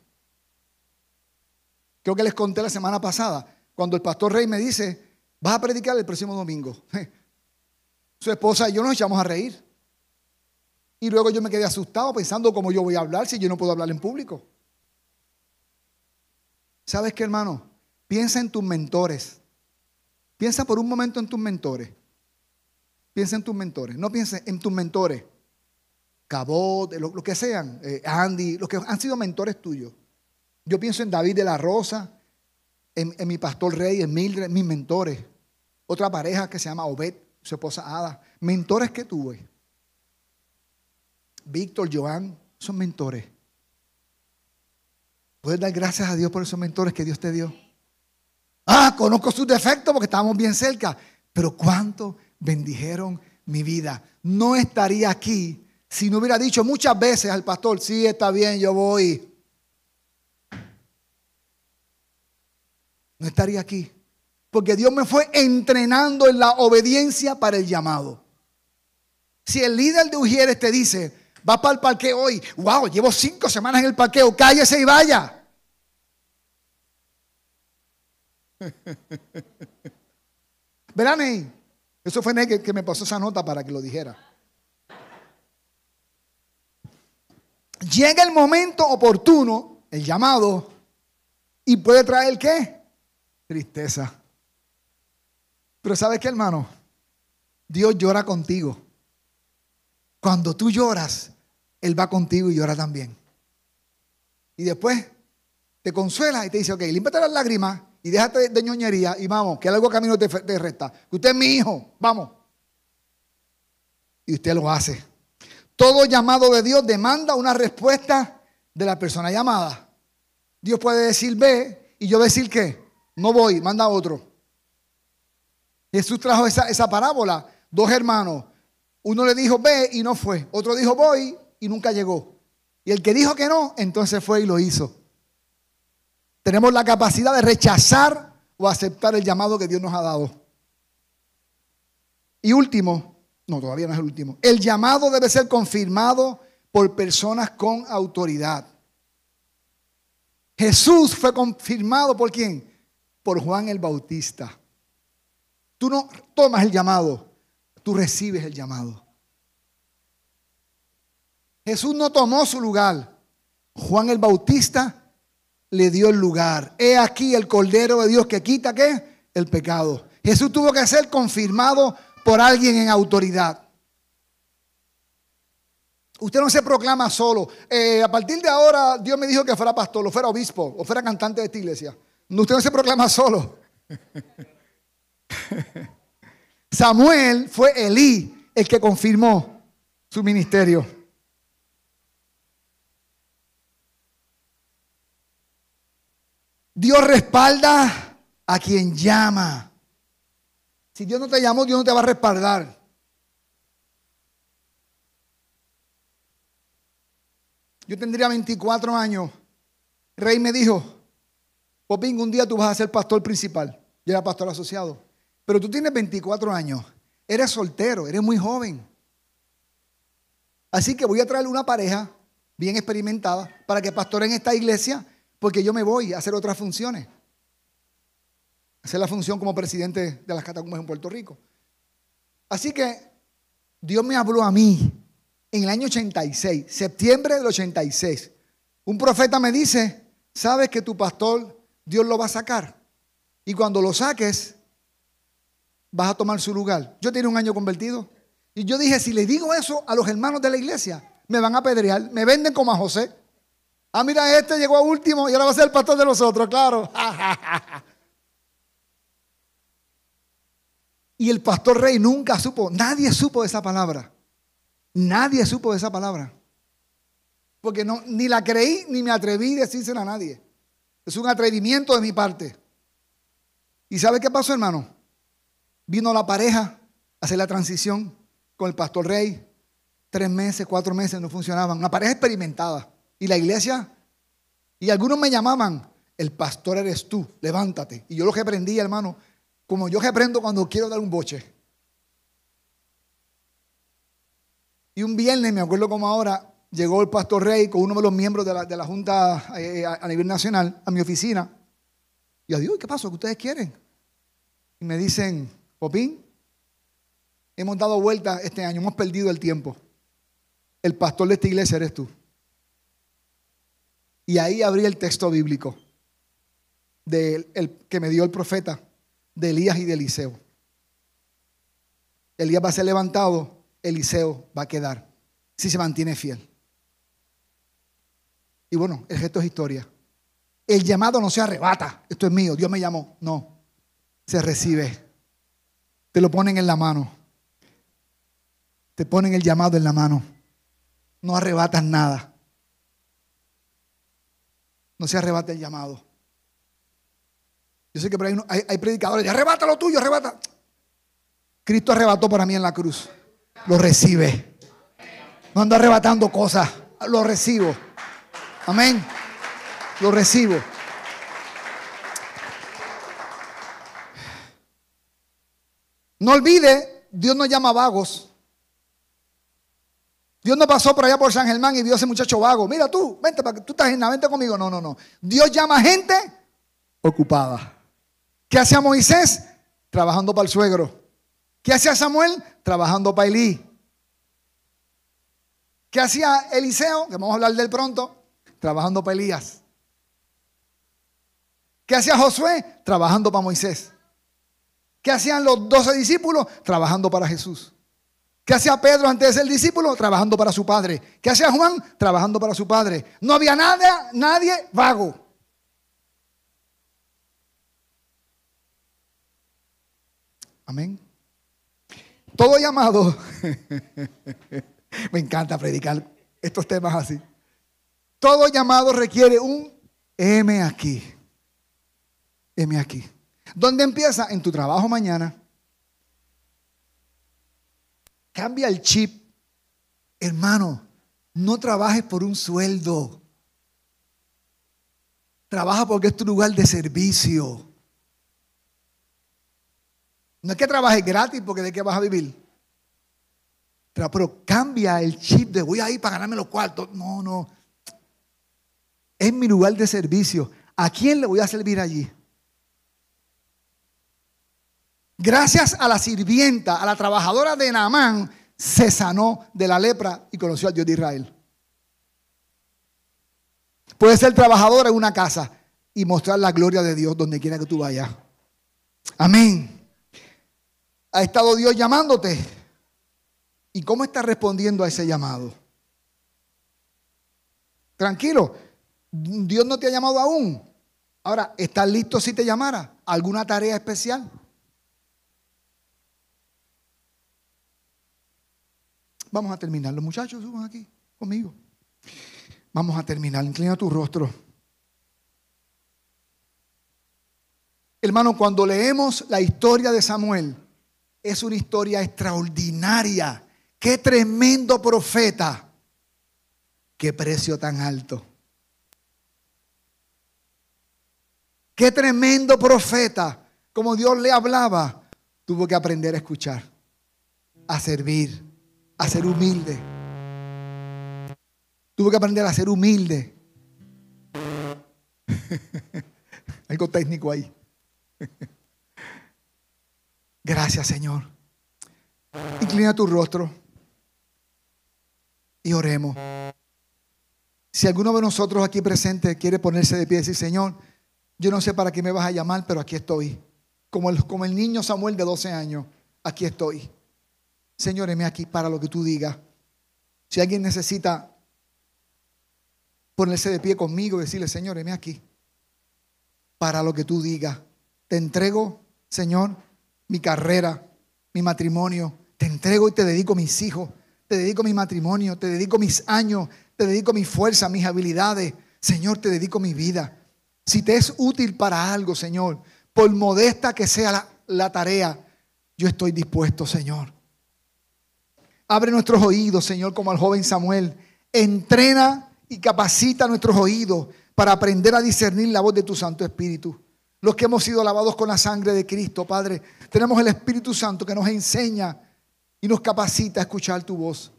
Creo que les conté la semana pasada, cuando el pastor Rey me dice, vas a predicar el próximo domingo. (laughs) Su esposa y yo nos echamos a reír. Y luego yo me quedé asustado pensando cómo yo voy a hablar si yo no puedo hablar en público. ¿Sabes qué, hermano? Piensa en tus mentores. Piensa por un momento en tus mentores. Piensa en tus mentores. No pienses en tus mentores. Cabot, lo, que sean, eh, Andy, los que han sido mentores tuyos. Yo pienso en David de la Rosa, en, mi pastor Rey, en Mildred, mis mentores. Otra pareja que se llama Obed, su esposa Ada. Mentores que tuve. Víctor, Joan, son mentores. Puedes dar gracias a Dios por esos mentores que Dios te dio. Ah, conozco sus defectos porque estábamos bien cerca. Pero cuánto bendijeron mi vida. No estaría aquí si no hubiera dicho muchas veces al pastor, sí, está bien, yo voy. No estaría aquí. Porque Dios me fue entrenando en la obediencia para el llamado. Si el líder de Ujieres te dice, va para el parqueo hoy, wow, llevo cinco semanas en el parqueo, cállese y vaya. (laughs) Verán. Eso fue Ney que me pasó esa nota para que lo dijera. Llega el momento oportuno, el llamado, y puede traer qué? Tristeza. Pero ¿sabes qué, hermano? Dios llora contigo. Cuando tú lloras, Él va contigo y llora también. Y después te consuela y te dice, ok, límpate las lágrimas y déjate de ñoñería y vamos, que algo camino te, te resta. Que usted es mi hijo, vamos. Y usted lo hace. Todo llamado de Dios demanda una respuesta de la persona llamada. Dios puede decir ve y yo decir que no voy, manda otro. Jesús trajo esa, esa parábola. Dos hermanos. Uno le dijo ve y no fue. Otro dijo voy y nunca llegó. Y el que dijo que no, entonces fue y lo hizo. Tenemos la capacidad de rechazar o aceptar el llamado que Dios nos ha dado. Y último, no, todavía no es el último. El llamado debe ser confirmado por personas con autoridad. Jesús fue confirmado por quién? Por Juan el Bautista. Tú no tomas el llamado, tú recibes el llamado. Jesús no tomó su lugar. Juan el Bautista le dio el lugar. He aquí el Cordero de Dios que quita qué? El pecado. Jesús tuvo que ser confirmado por alguien en autoridad. Usted no se proclama solo. Eh, a partir de ahora, Dios me dijo que fuera pastor, o fuera obispo, o fuera cantante de esta iglesia. Usted no se proclama solo. (laughs) Samuel fue Elí el que confirmó su ministerio. Dios respalda a quien llama. Si Dios no te llamó, Dios no te va a respaldar. Yo tendría 24 años. El rey me dijo, Popín, un día tú vas a ser pastor principal. Yo era pastor asociado. Pero tú tienes 24 años. Eres soltero, eres muy joven. Así que voy a traerle una pareja bien experimentada para que pastore en esta iglesia, porque yo me voy a hacer otras funciones. Hacer la función como presidente de las catacumbas en Puerto Rico. Así que Dios me habló a mí en el año 86, septiembre del 86. Un profeta me dice, sabes que tu pastor Dios lo va a sacar. Y cuando lo saques, vas a tomar su lugar. Yo tenía un año convertido. Y yo dije, si le digo eso a los hermanos de la iglesia, me van a apedrear, me venden como a José. Ah, mira, este llegó a último y ahora va a ser el pastor de los otros, claro. (laughs) Y el pastor rey nunca supo, nadie supo de esa palabra. Nadie supo de esa palabra. Porque no, ni la creí ni me atreví a decírsela a nadie. Es un atrevimiento de mi parte. ¿Y sabe qué pasó, hermano? Vino la pareja a hacer la transición con el pastor rey. Tres meses, cuatro meses no funcionaban. Una pareja experimentada. Y la iglesia, y algunos me llamaban, el pastor eres tú, levántate. Y yo lo que aprendí, hermano, como yo aprendo cuando quiero dar un boche. Y un viernes, me acuerdo como ahora, llegó el pastor Rey con uno de los miembros de la, Junta eh, a, nivel nacional a mi oficina. Y yo digo, ¿qué pasó? ¿Qué ustedes quieren? Y me dicen, Popín, hemos dado vuelta este año, hemos perdido el tiempo. El pastor de esta iglesia eres tú. Y ahí abrí el texto bíblico el, que me dio el profeta de Elías y de Eliseo. Elías va a ser levantado, Eliseo va a quedar. si se mantiene fiel. Y bueno, el gesto es historia. El llamado no se arrebata. Esto es mío, Dios me llamó. No, se recibe. Te lo ponen en la mano. Te ponen el llamado en la mano. No arrebatas nada. No se arrebata el llamado. Yo sé que por ahí hay, hay predicadores arrebata lo tuyo, arrebata. Cristo arrebató para mí en la cruz. Lo recibe. No ando arrebatando cosas. Lo recibo. Amén. Lo recibo. No olvide, Dios no llama vagos. Dios no pasó por allá por San Germán y vio a ese muchacho vago. Mira tú, vente, para que tú estás en la vente conmigo. No, no, no. Dios llama gente ocupada. ¿Qué hacía Moisés? Trabajando para el suegro. ¿Qué hacía Samuel? Trabajando para Elí. ¿Qué hacía Eliseo? Que vamos a hablar del pronto. Trabajando para Elías. ¿Qué hacía Josué? Trabajando para Moisés. ¿Qué hacían los doce discípulos? Trabajando para Jesús. ¿Qué hacía Pedro antes de ser discípulo? Trabajando para su padre. ¿Qué hacía Juan? Trabajando para su padre. No había nada, nadie vago. Amén. Todo llamado. (laughs) Me encanta predicar estos temas así. Todo llamado requiere un M aquí. M aquí. ¿Dónde empieza? En tu trabajo mañana. Cambia el chip. Hermano, no trabajes por un sueldo. Trabaja porque es tu lugar de servicio. No es que trabajes gratis porque de qué vas a vivir. Pero cambia el chip de voy a ir para ganarme los cuartos. No, no. Es mi lugar de servicio. ¿A quién le voy a servir allí? Gracias a la sirvienta, a la trabajadora de Naamán, se sanó de la lepra y conoció al Dios de Israel. Puede ser trabajadora en una casa y mostrar la gloria de Dios donde quiera que tú vayas. Amén. ¿Ha estado Dios llamándote? ¿Y cómo estás respondiendo a ese llamado? Tranquilo, Dios no te ha llamado aún. Ahora, ¿estás listo si te llamara? ¿Alguna tarea especial? Vamos a terminar. Los muchachos suban aquí conmigo. Vamos a terminar. Inclina tu rostro. Hermano, cuando leemos la historia de Samuel, es una historia extraordinaria. Qué tremendo profeta. Qué precio tan alto. Qué tremendo profeta. Como Dios le hablaba, tuvo que aprender a escuchar, a servir, a ser humilde. Tuvo que aprender a ser humilde. (laughs) Algo técnico ahí. (laughs) Gracias, Señor. Inclina tu rostro y oremos. Si alguno de nosotros aquí presente quiere ponerse de pie y decir, Señor, yo no sé para qué me vas a llamar, pero aquí estoy. Como el, niño Samuel de 12 años, aquí estoy. Señor, heme aquí para lo que tú digas. Si alguien necesita ponerse de pie conmigo y decirle, Señor, heme aquí para lo que tú digas. Te entrego, Señor, mi carrera, mi matrimonio. Te entrego y te dedico mis hijos. Te dedico mi matrimonio. Te dedico mis años. Te dedico mi fuerza, mis habilidades. Señor, te dedico mi vida. Si te es útil para algo, Señor, por modesta que sea la, la tarea, yo estoy dispuesto, Señor. Abre nuestros oídos, Señor, como al joven Samuel. Entrena y capacita nuestros oídos para aprender a discernir la voz de tu Santo Espíritu los que hemos sido lavados con la sangre de Cristo, Padre. Tenemos el Espíritu Santo que nos enseña y nos capacita a escuchar tu voz.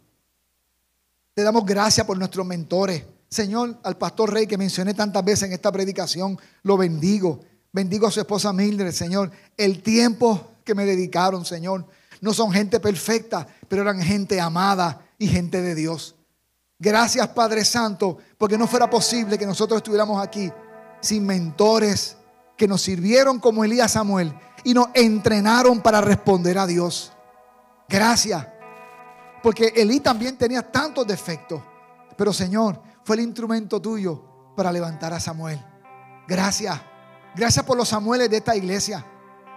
Te damos gracias por nuestros mentores. Señor, al pastor Rey que mencioné tantas veces en esta predicación, lo bendigo. Bendigo a su esposa Mildred, Señor. El tiempo que me dedicaron, Señor. No son gente perfecta, pero eran gente amada y gente de Dios. Gracias, Padre Santo, porque no fuera posible que nosotros estuviéramos aquí sin mentores, que nos sirvieron como Elías Samuel y nos entrenaron para responder a Dios. Gracias. Porque Elí también tenía tantos defectos. Pero Señor, fue el instrumento tuyo para levantar a Samuel. Gracias. Gracias por los Samueles de esta iglesia.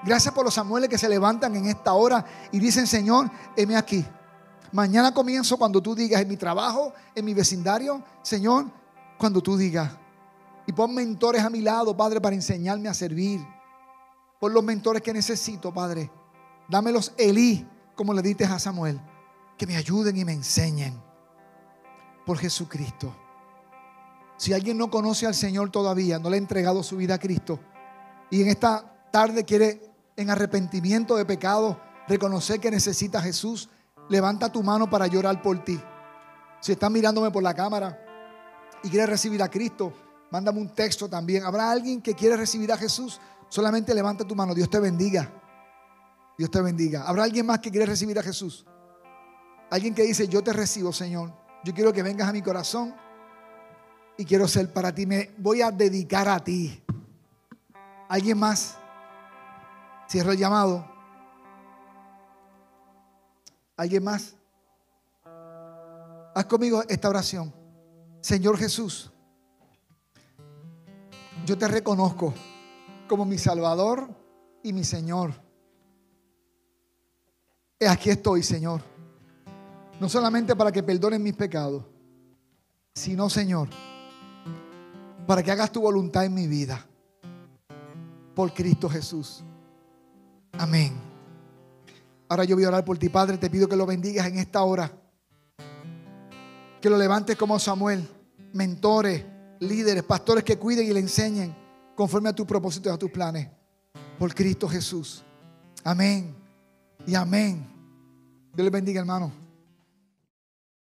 Gracias por los Samueles que se levantan en esta hora y dicen, Señor, heme aquí. Mañana comienzo cuando tú digas en mi trabajo, en mi vecindario, Señor, cuando tú digas. Y pon mentores a mi lado, Padre, para enseñarme a servir. Pon los mentores que necesito, Padre. Dámelos Elí, como le diste a Samuel. Que me ayuden y me enseñen. Por Jesucristo. Si alguien no conoce al Señor todavía, no le ha entregado su vida a Cristo, y en esta tarde quiere, en arrepentimiento de pecado, reconocer que necesita a Jesús, levanta tu mano para llorar por ti. Si estás mirándome por la cámara y quieres recibir a Cristo, mándame un texto también. ¿Habrá alguien que quiere recibir a Jesús? Solamente levanta tu mano. Dios te bendiga. Dios te bendiga. ¿Habrá alguien más que quiere recibir a Jesús? Alguien que dice, yo te recibo, Señor. Yo quiero que vengas a mi corazón y quiero ser para ti. Me voy a dedicar a ti. ¿Alguien más? Cierro el llamado. ¿Alguien más? Haz conmigo esta oración. Señor Jesús, yo te reconozco como mi Salvador y mi Señor. Aquí estoy, Señor. No solamente para que perdonen mis pecados, sino, Señor, para que hagas tu voluntad en mi vida. Por Cristo Jesús. Amén. Ahora yo voy a orar por ti, Padre. Te pido que lo bendigas en esta hora. Que lo levantes como Samuel. Mentores, líderes, pastores que cuiden y le enseñen conforme a tus propósitos y a tus planes. Por Cristo Jesús. Amén. Y amén. Dios les bendiga, hermano.